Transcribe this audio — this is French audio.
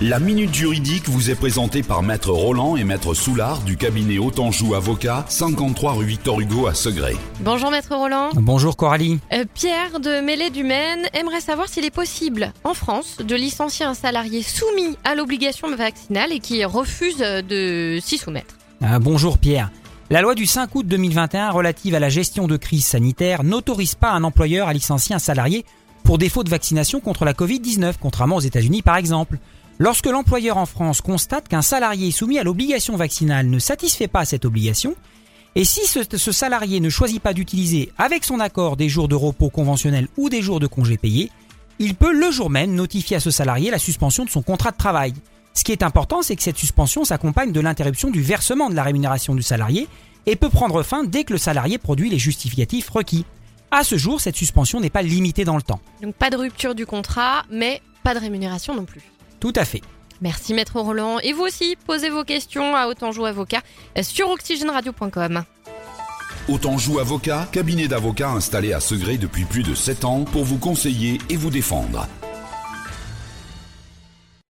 La Minute Juridique vous est présentée par Maître Roland et Maître Soulard du cabinet Autanjou Avocat, 53 rue Victor Hugo à Segré. Bonjour Maître Roland. Bonjour Coralie. Euh, Pierre de Mêlée du Maine aimerait savoir s'il est possible en France de licencier un salarié soumis à l'obligation vaccinale et qui refuse de s'y soumettre. Euh, bonjour Pierre. La loi du 5 août 2021 relative à la gestion de crise sanitaire n'autorise pas un employeur à licencier un salarié pour défaut de vaccination contre la Covid-19, contrairement aux États-Unis par exemple. Lorsque l'employeur en France constate qu'un salarié soumis à l'obligation vaccinale ne satisfait pas cette obligation, et si ce, ce salarié ne choisit pas d'utiliser avec son accord des jours de repos conventionnels ou des jours de congés payés, il peut le jour même notifier à ce salarié la suspension de son contrat de travail. Ce qui est important, c'est que cette suspension s'accompagne de l'interruption du versement de la rémunération du salarié et peut prendre fin dès que le salarié produit les justificatifs requis. À ce jour, cette suspension n'est pas limitée dans le temps. Donc pas de rupture du contrat, mais pas de rémunération non plus. Tout à fait. Merci Maître Roland. Et vous aussi, posez vos questions à Autanjou Avocat sur oxygèneradio.com. Autanjou Avocat, cabinet d'avocats installé à Segré depuis plus de 7 ans pour vous conseiller et vous défendre.